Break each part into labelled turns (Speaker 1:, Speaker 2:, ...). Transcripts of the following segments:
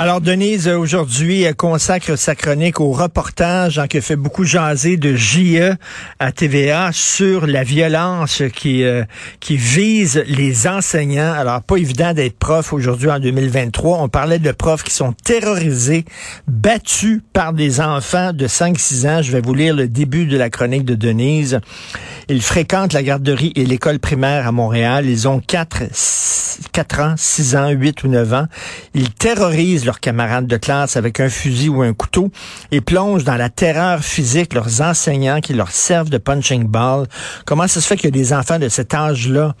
Speaker 1: Alors, Denise, aujourd'hui, consacre sa chronique au reportage hein, qui fait beaucoup jaser de JE à TVA sur la violence qui, euh, qui vise les enseignants. Alors, pas évident d'être prof aujourd'hui en 2023. On parlait de profs qui sont terrorisés, battus par des enfants de 5-6 ans. Je vais vous lire le début de la chronique de Denise. Ils fréquentent la garderie et l'école primaire à Montréal. Ils ont 4, 4 ans, 6 ans, 8 ou 9 ans. Ils terrorisent leurs camarades de classe avec un fusil ou un couteau et plongent dans la terreur physique leurs enseignants qui leur servent de punching ball. Comment ça se fait qu'il y a des enfants de cet âge-là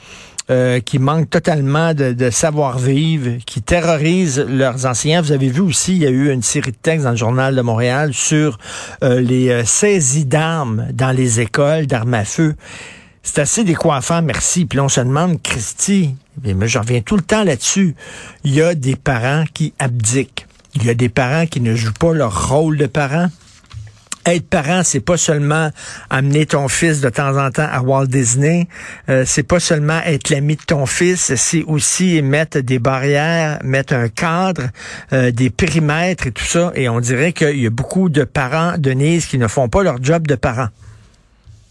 Speaker 1: euh, qui manquent totalement de, savoir-vivre, qui terrorisent leurs enseignants? Vous avez vu aussi, il y a eu une série de textes dans le journal de Montréal sur euh, les euh, saisies d'armes dans les écoles, d'armes à feu. C'est assez décoiffant, merci. Puis on se demande, Christy, mais je reviens tout le temps là-dessus, il y a des parents qui abdiquent. Il y a des parents qui ne jouent pas leur rôle de parents être parent, c'est pas seulement amener ton fils de temps en temps à Walt Disney, euh, c'est pas seulement être l'ami de ton fils, c'est aussi mettre des barrières, mettre un cadre, euh, des périmètres et tout ça. Et on dirait qu'il y a beaucoup de parents, Denise, qui ne font pas leur job de parents.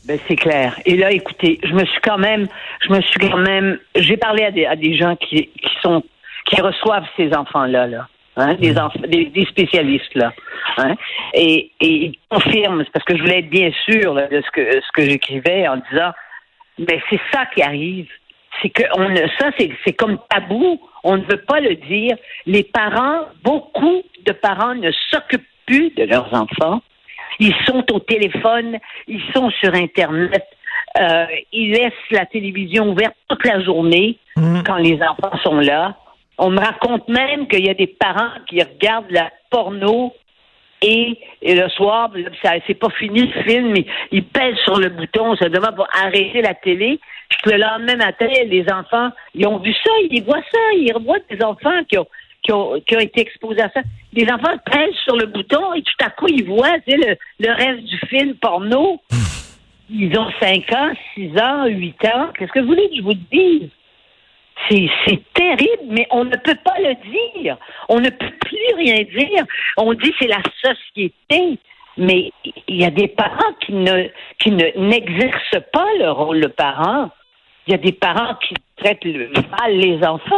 Speaker 2: Ben, c'est clair. Et là, écoutez, je me suis quand même, je me suis quand même, j'ai parlé à des, à des gens qui, qui sont, qui reçoivent ces enfants-là, là. Hein, des, des, spécialistes là. Hein, et, et ils confirment, parce que je voulais être bien sûr de ce que ce que j'écrivais en disant, mais c'est ça qui arrive, c'est que on ça c'est c'est comme tabou, on ne veut pas le dire. Les parents, beaucoup de parents ne s'occupent plus de leurs enfants. Ils sont au téléphone, ils sont sur Internet, euh, ils laissent la télévision ouverte toute la journée mmh. quand les enfants sont là. On me raconte même qu'il y a des parents qui regardent la porno et, le soir, c'est pas fini le film, ils, ils pèsent sur le bouton, ça demande pour arrêter la télé. Puis le lendemain matin, les enfants, ils ont vu ça, ils voient ça, ils revoient des enfants qui ont, qui ont, qui ont été exposés à ça. Les enfants pèsent sur le bouton et tout à coup, ils voient le, le reste du film porno. Ils ont 5 ans, 6 ans, 8 ans. Qu'est-ce que vous voulez que je vous dise? C'est terrible, mais on ne peut pas le dire. On ne peut plus rien dire. On dit c'est la société. Mais il y a des parents qui ne qui ne n'exercent pas le rôle de parent. Il y a des parents qui traitent mal les enfants,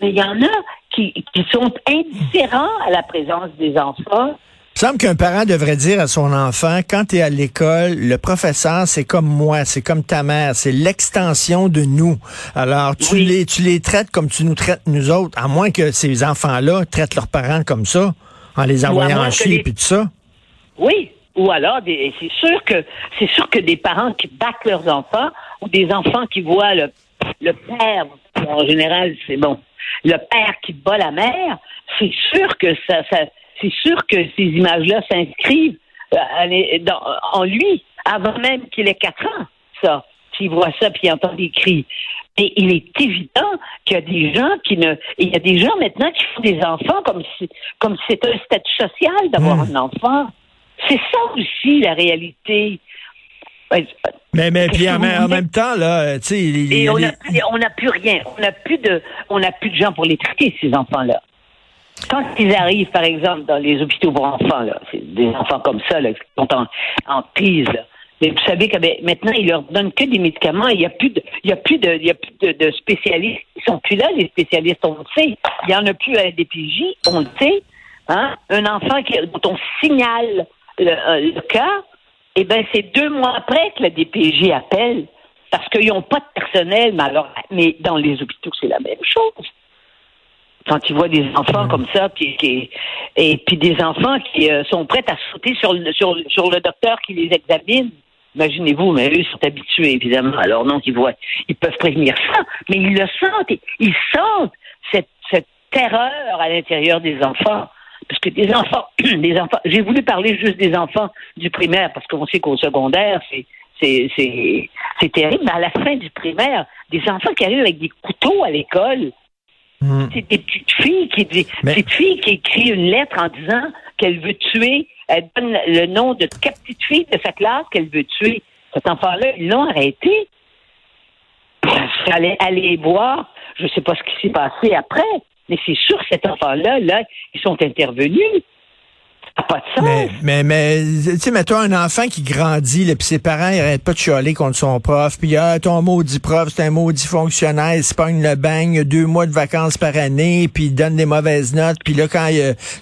Speaker 2: mais il y en a qui, qui sont indifférents à la présence des enfants.
Speaker 1: Il semble qu'un parent devrait dire à son enfant, quand tu es à l'école, le professeur, c'est comme moi, c'est comme ta mère, c'est l'extension de nous. Alors, tu, les, tu les traites comme tu nous traites nous autres, à moins que ces enfants-là traitent leurs parents comme ça, en les envoyant en chier et tout ça.
Speaker 2: Oui, ou alors, c'est sûr que c'est sûr que des parents qui battent leurs enfants ou des enfants qui voient le, le père, en général, c'est bon, le père qui bat la mère, c'est sûr que ça, ça c'est sûr que ces images-là s'inscrivent euh, en lui avant même qu'il ait quatre ans, ça. S'il voit ça puis il entend des cris. Mais il est évident qu'il y a des gens qui ne. Il y a des gens maintenant qui font des enfants comme si comme si c'était un statut social d'avoir hmm. un enfant. C'est ça aussi la réalité.
Speaker 1: Mais, mais puis en, même temps, là, tu sais,
Speaker 2: on n'a plus, rien. On n'a plus de, on n'a plus de gens pour les traiter ces enfants-là. Quand ils arrivent, par exemple, dans les hôpitaux pour enfants, là, c'est des enfants comme ça, là, qui sont en, en crise, Mais vous savez que ben, maintenant, ils leur donnent que des médicaments. Il n'y a plus de, il y a plus de, il y a plus de, spécialistes. Ils sont plus là, les spécialistes. On le sait. Il y en a plus à la DPJ. On le sait. Hein? Un enfant qui, dont on signale le, euh, cas, eh ben, c'est deux mois après que la DPJ appelle parce qu'ils n'ont pas de personnel. Mais alors, mais dans les hôpitaux, c'est la même chose quand tu vois des enfants comme ça, puis, et puis des enfants qui euh, sont prêts à sauter sur le, sur, sur le docteur qui les examine. Imaginez-vous, mais eux sont habitués, évidemment. Alors non, ils voient, ils peuvent prévenir ça, mais ils le sentent. Ils sentent cette, cette terreur à l'intérieur des enfants. Parce que des enfants, des enfants, j'ai voulu parler juste des enfants du primaire, parce qu'on sait qu'au secondaire, c'est c'est, c'est, c'est terrible. Mais à la fin du primaire, des enfants qui arrivent avec des couteaux couteau à l'école.
Speaker 1: Hmm.
Speaker 2: C'est des petites filles qui disent,
Speaker 1: Mais-
Speaker 2: petite fille qui écrit une lettre en disant qu'elle veut tuer, elle donne le nom de quatre petites filles de sa classe qu'elle veut tuer. Cet enfant-là, ils l'ont arrêté. Fallait aller voir, je ne sais pas ce qui s'est passé après, mais c'est sûr que cet enfant-là, là, ils sont intervenus. Ça n'a pas de sens.
Speaker 1: Mais, mais, mais tu sais, mettons un enfant qui grandit, puis ses parents, ils arrêtent pas de chialer contre son prof, puis ah, ton maudit prof, c'est un maudit fonctionnaire, il se pogne le bagne, il a deux mois de vacances par année, puis il donne des mauvaises notes, puis là, quand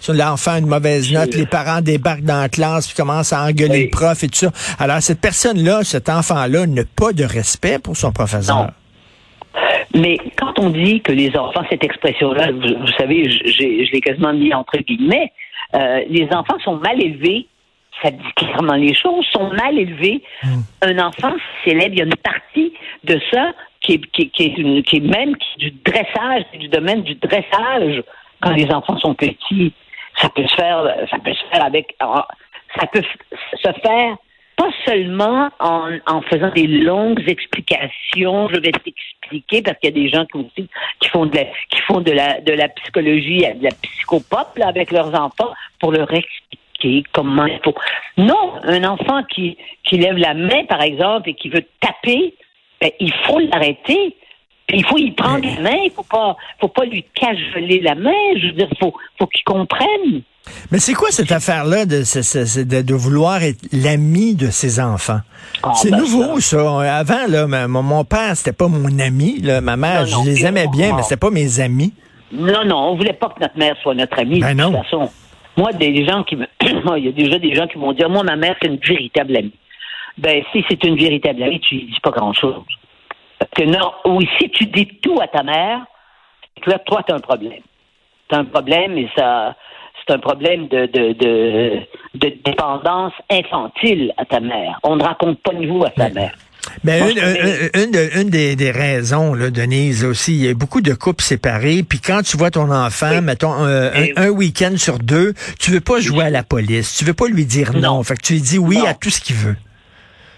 Speaker 1: sur l'enfant a une mauvaise note, les parents débarquent dans la classe, puis commencent à engueuler
Speaker 2: Oui.
Speaker 1: le prof et tout ça. Alors, cette personne-là, cet enfant-là, n'a pas de respect pour son professeur.
Speaker 2: Non. Mais quand on dit que les enfants, cette expression-là, vous, vous savez, je, l'ai quasiment mis entre guillemets, euh, les enfants sont mal élevés, ça dit clairement les choses, sont mal élevés. Un enfant s'élève, il y a une partie de ça qui est, qui, qui est, une- qui est même du dressage, c'est du domaine du dressage quand les enfants sont petits. Ça peut se faire, ça peut se faire avec, ça peut se faire pas seulement en, en faisant des longues explications, je vais t'expliquer, parce qu'il y a des gens qui aussi qui font de la, qui font de la, de la psychologie, de la psychopop là, avec leurs enfants pour leur expliquer comment il faut. Non, un enfant qui, qui lève la main, par exemple, et qui veut taper, ben, il faut l'arrêter. Puis il faut y prendre la main, il faut pas, faut pas lui cajoler la main. Je veux dire, faut, faut qu'il comprenne.
Speaker 1: Mais c'est quoi cette affaire-là de, de, de vouloir être l'ami de ses enfants?
Speaker 2: Ah,
Speaker 1: c'est
Speaker 2: ben
Speaker 1: nouveau, ça. Avant, là, mon, mon père, c'était pas mon ami. Là. Ma mère,
Speaker 2: Non, non,
Speaker 1: je les aimais
Speaker 2: non,
Speaker 1: bien, mais c'était pas mes amis.
Speaker 2: Non, non, on voulait pas que notre mère soit notre amie.
Speaker 1: Ben
Speaker 2: de toute façon, moi, des gens qui me, moi, il y a déjà des gens qui m'ont dit, moi, ma mère, c'est une véritable amie. Ben, si c'est une véritable amie, tu dis pas grand-chose. Que non, ou si tu dis tout à ta mère, c'est que là, toi, t'as un problème. T'as un problème et ça, c'est un problème de, de, de, de dépendance infantile à ta mère. On ne raconte pas de vous à sa mère.
Speaker 1: Mais
Speaker 2: Moi,
Speaker 1: une,
Speaker 2: je connais-
Speaker 1: une- une de- une des, des raisons, là, Denise, aussi, il y a beaucoup de couples séparés, puis quand tu vois ton enfant,
Speaker 2: Oui.
Speaker 1: mettons, un, un-
Speaker 2: Et-
Speaker 1: un week-end sur deux, tu veux pas jouer à la police, tu veux pas lui dire non.
Speaker 2: Non.
Speaker 1: Fait que tu lui dis oui
Speaker 2: Non.
Speaker 1: à tout ce qu'il veut.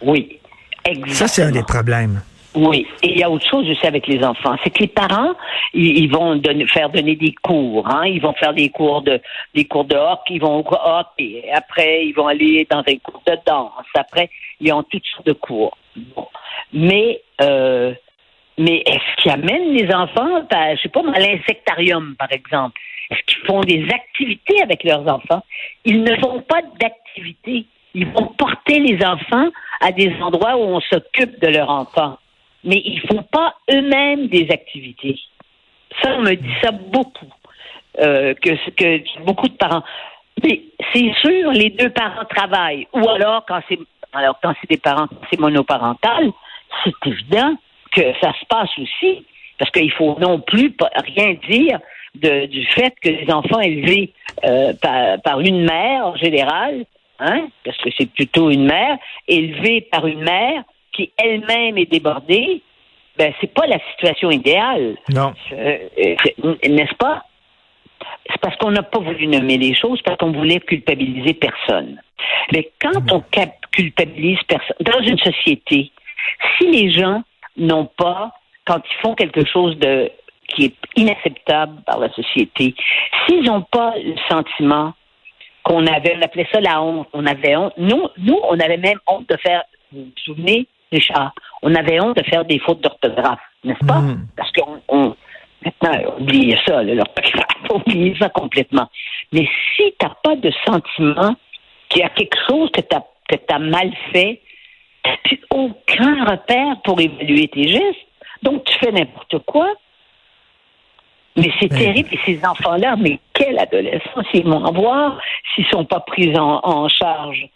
Speaker 2: Oui. Exactement.
Speaker 1: Ça, c'est un des problèmes.
Speaker 2: Oui, et il y a autre chose aussi avec les enfants, c'est que les parents, ils, vont donner, faire donner des cours, hein, ils vont faire des cours de des cours de hockey, ils vont au hockey, après ils vont aller dans des cours de danse, après ils ont toutes sortes de cours. Bon. Mais euh, mais est-ce qu'ils amènent les enfants, à, je sais pas, à l'insectarium par exemple? Est-ce qu'ils font des activités avec leurs enfants? Ils ne font pas d'activités. Ils vont porter les enfants à des endroits où on s'occupe de leurs enfants mais ils font pas eux-mêmes des activités. Ça, on me dit ça beaucoup, euh, que, beaucoup de parents. Mais c'est sûr, les deux parents travaillent. Ou alors, quand c'est alors quand c'est des parents, c'est monoparental, c'est évident que ça se passe aussi, parce qu'il faut non plus rien dire du fait que les enfants élevés euh, par, par une mère en général, hein, parce que c'est plutôt une mère, élevés par une mère qui elle-même est débordée, ben c'est pas la situation idéale,
Speaker 1: Non.
Speaker 2: Euh, euh, n'est-ce pas? C'est parce qu'on n'a pas voulu nommer les choses, parce qu'on voulait culpabiliser personne. Mais quand on culpabilise personne, dans une société, si les gens n'ont pas, quand ils font quelque chose de qui est inacceptable par la société, s'ils n'ont pas le sentiment qu'on avait, on appelait ça la honte, on avait honte. Nous, nous, on avait même honte de faire, vous vous souvenez, Richard, on avait honte de faire des fautes d'orthographe, n'est-ce pas?
Speaker 1: Mm.
Speaker 2: Parce qu'on, on, maintenant, oubliez ça, l'orthographe, oubliez ça complètement. Mais si tu n'as pas de sentiment qu'il y a quelque chose que tu as, que t'as mal fait, tu n'as plus aucun repère pour évaluer tes gestes. Donc, tu fais n'importe quoi. Mais c'est
Speaker 1: Mais-
Speaker 2: terrible. Et ces enfants-là, mais quelle adolescence ils vont avoir s'ils sont pas pris en, en charge?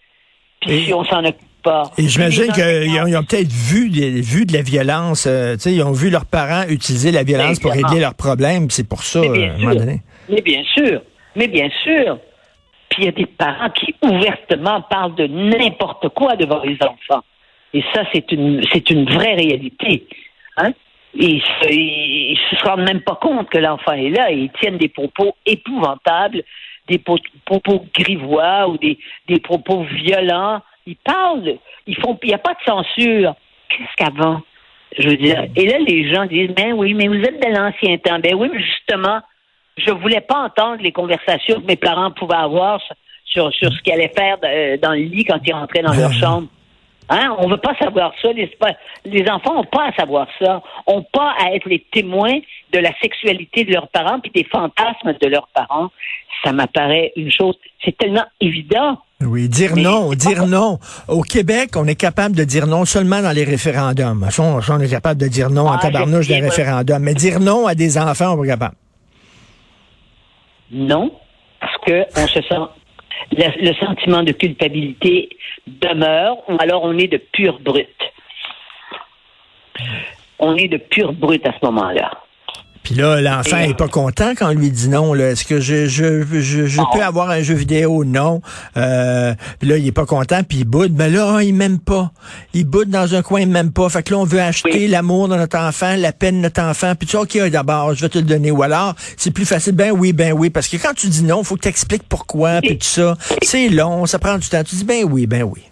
Speaker 2: Puis
Speaker 1: Et-
Speaker 2: si on s'en occupe pas.
Speaker 1: Et j'imagine qu'ils ont, peut-être vu, vu de la violence. euh, ils ont vu leurs parents utiliser la violence pour régler leurs problèmes. C'est pour ça, euh, à un moment donné.
Speaker 2: Mais bien sûr, mais bien sûr. Puis il y a des parents qui ouvertement parlent de n'importe quoi devant les enfants. Et ça, c'est une, c'est une vraie réalité. Hein? Et ils se, ils se rendent même pas compte que l'enfant est là et ils tiennent des propos épouvantables, des po- propos grivois ou des, des propos violents. Ils parlent, ils font, il n'y a pas de censure. Qu'est-ce qu'avant? Je veux dire, et là, les gens disent, ben oui, mais vous êtes de l'ancien temps. Ben oui, mais justement, je voulais pas entendre les conversations que mes parents pouvaient avoir sur, sur ce qu'ils allaient faire euh, dans le lit quand ils rentraient dans leur chambre. Hein? On veut pas savoir ça. Les, les enfants n'ont pas à savoir ça. Ont pas à être les témoins de la sexualité de leurs parents puis des fantasmes de leurs parents. Ça m'apparaît une chose. C'est tellement évident.
Speaker 1: Oui, dire non, dire non. Au Québec, on est capable de dire non seulement dans les référendums. On, on est capable de dire non en ah, tabarnouche des référendums. Mais dire non à des enfants, on n'est pas capable.
Speaker 2: Non, parce que on se sent le, le, sentiment de culpabilité demeure, ou alors on est de pure brute. On est de pure brute à ce moment-là.
Speaker 1: Puis là, l'enfant est pas content quand on lui dit non. Est-ce que je, je, je, je peux avoir un jeu vidéo? Non. Euh, puis là, il est pas content, puis il boude. Mais là, il m'aime pas. Il boude dans un coin, il m'aime pas. Fait que là, on veut acheter l'amour de notre enfant, la peine de notre enfant. Puis tu dis, OK, d'abord, je vais te le donner. Ou alors, c'est plus facile. Ben oui, ben oui. Parce que quand tu dis non, il faut que tu expliques pourquoi, puis tout ça. C'est long, ça prend du temps. Tu dis, ben oui, ben oui.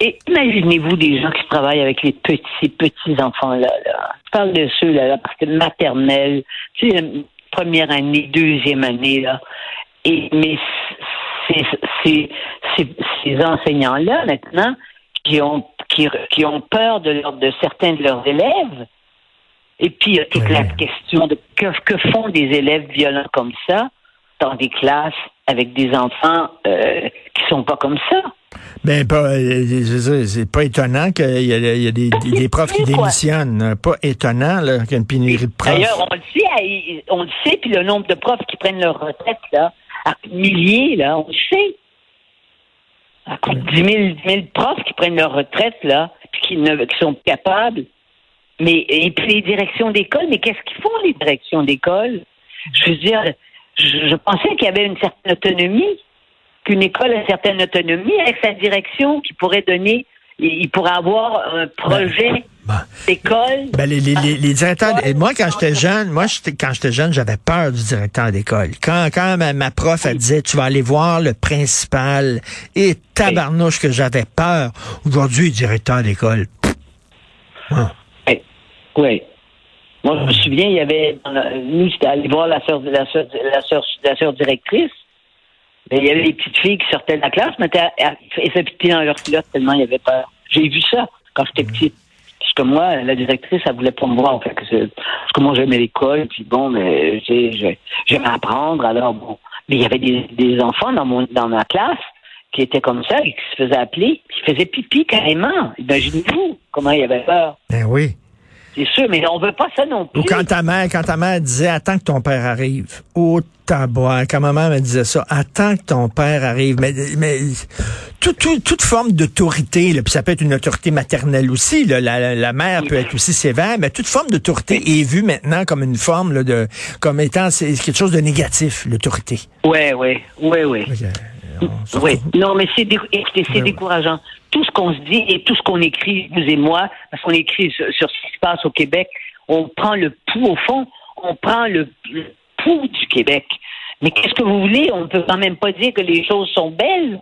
Speaker 2: Et imaginez-vous des gens qui travaillent avec les petits, petits enfants-là. Là. Je parle de ceux, là, la partie maternelle, tu sais, première année, deuxième année, là. Et, mais c'est ces enseignants-là, maintenant, qui ont, qui, qui ont peur de, leur, de certains de leurs élèves. Et puis, il y a toute la question de que, que font des élèves violents comme ça? Dans des classes avec des enfants euh, qui sont pas comme ça.
Speaker 1: Ben, pas, euh, c'est pas étonnant qu'il y, y, a des, des profs qui démissionnent. Pas étonnant qu'il y a une pénurie de profs.
Speaker 2: D'ailleurs, on le sait, on le sait, puis le nombre de profs qui prennent leur retraite, là, à milliers, là, on le sait. À coup de 10 000, profs qui prennent leur retraite, là, puis qui, ne, qui sont capables. Mais, et puis les directions d'école, mais qu'est-ce qu'ils font, les directions d'école? Je veux dire, je, pensais qu'il y avait une certaine autonomie, qu'une école a une certaine autonomie avec sa direction qui pourrait donner, il pourrait avoir un projet. Ben, ben. d'école.
Speaker 1: Ben, les, les, les, directeurs, moi quand j'étais jeune, moi quand j'étais jeune, j'avais peur du directeur d'école. Quand quand ma, prof elle disait tu vas aller voir le principal et tabarnouche que j'avais peur. Aujourd'hui, directeur d'école.
Speaker 2: Oui. Moi, je me souviens, il y avait, nous, c'était aller voir la sœur, la sœur, la sœur, la sœur directrice. Mais il y avait des petites filles qui sortaient de la classe, mais elles se pitié dans leur culotte tellement il y avait peur. J'ai vu ça quand j'étais mm. petite. Parce que moi, la directrice, elle voulait pas me voir. En fait, parce que moi, j'aimais l'école, puis bon, mais j'aimais apprendre, alors bon. Mais il y avait des, des enfants dans, mon, dans ma classe qui étaient comme ça et qui se faisaient appeler, qui faisaient pipi carrément. Imaginez-vous comment il y avait peur.
Speaker 1: Ben oui.
Speaker 2: C'est sûr, mais on veut pas ça non plus.
Speaker 1: Ou quand ta mère, quand ta mère disait attends que ton père arrive. Oh tabois, quand ma mère me disait ça, attends que ton père arrive. Mais, mais toute forme d'autorité, puis ça peut être une autorité maternelle aussi, là, la, mère peut être aussi sévère, mais toute forme d'autorité est vue maintenant comme une forme là, de comme étant c'est quelque chose de négatif, l'autorité.
Speaker 2: Oui, oui, oui, oui. Oui, non, mais c'est c'est décourageant. Tout ce qu'on se dit et tout ce qu'on écrit, vous et moi, parce qu'on écrit sur, ce qui se passe au Québec, on prend le pouls au fond, on prend le, pouls du Québec. Mais qu'est-ce que vous voulez? On ne peut quand même pas dire que les choses sont belles,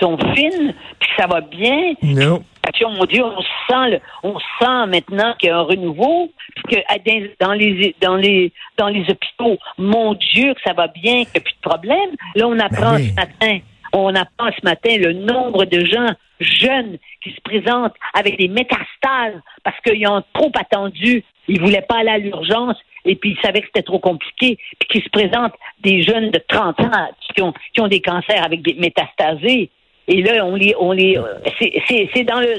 Speaker 2: sont fines, puis ça va bien.
Speaker 1: Non.
Speaker 2: Mon Dieu, on sent, on sent maintenant qu'il y a un renouveau, que dans les, dans les, dans les hôpitaux, mon Dieu, que ça va bien, qu'il n'y a plus de problème. Là, on apprend ben ce matin, on apprend ce matin le nombre de gens jeunes qui se présentent avec des métastases parce qu'ils ont trop attendu, ils voulaient pas aller à l'urgence et puis ils savaient que c'était trop compliqué, puis qui se présentent des jeunes de 30 ans qui ont, qui ont des cancers avec des métastasés. Et là, on les, on les, c'est dans le,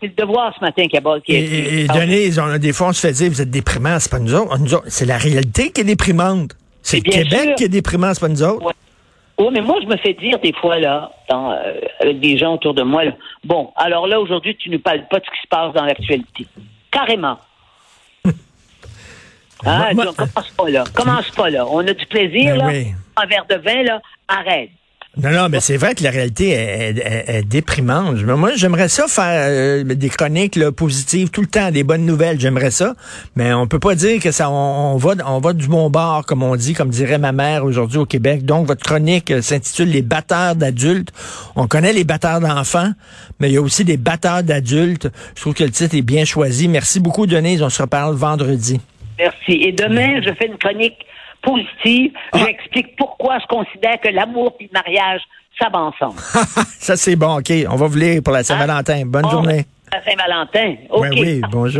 Speaker 2: c'est le devoir ce matin qui a qui
Speaker 1: Et, et Denise, on a des fois, on se fait dire, vous êtes déprimants, c'est pas nous autres. c'est la réalité qui est déprimante. C'est le Québec qui est déprimant, c'est pas nous autres.
Speaker 2: Oui, mais moi, je me fais dire des fois, là, dans, euh, avec des gens autour de moi, bon, alors là, aujourd'hui, tu ne parles pas de ce qui se passe dans l'actualité. Carrément. ah, commence pas là. Commence pas là. On a du plaisir, ben là. Un verre de vin, là. Arrête.
Speaker 1: Non, non, mais c'est vrai que la réalité est, est- est déprimante. Moi, j'aimerais ça faire euh, des chroniques positives tout le temps, des bonnes nouvelles. J'aimerais ça, mais on peut pas dire que ça. On, on va, on va du bon bord, comme on dit, comme dirait ma mère aujourd'hui au Québec. Donc, votre chronique euh, s'intitule Les batteurs d'adultes. On connaît les batteurs d'enfants, mais il y a aussi des batteurs d'adultes. Je trouve que le titre est bien choisi. Merci beaucoup, Denise. On se reparle vendredi.
Speaker 2: Merci. Et demain, je fais une chronique positive.
Speaker 1: Ah.
Speaker 2: J'explique pourquoi je considère que l'amour et le mariage, ça va ensemble.
Speaker 1: ça, c'est bon. OK. On va vous lire pour la Saint-Valentin. Bonne
Speaker 2: Bon,
Speaker 1: journée.
Speaker 2: À Saint-Valentin. OK.
Speaker 1: Ben oui, bonjour.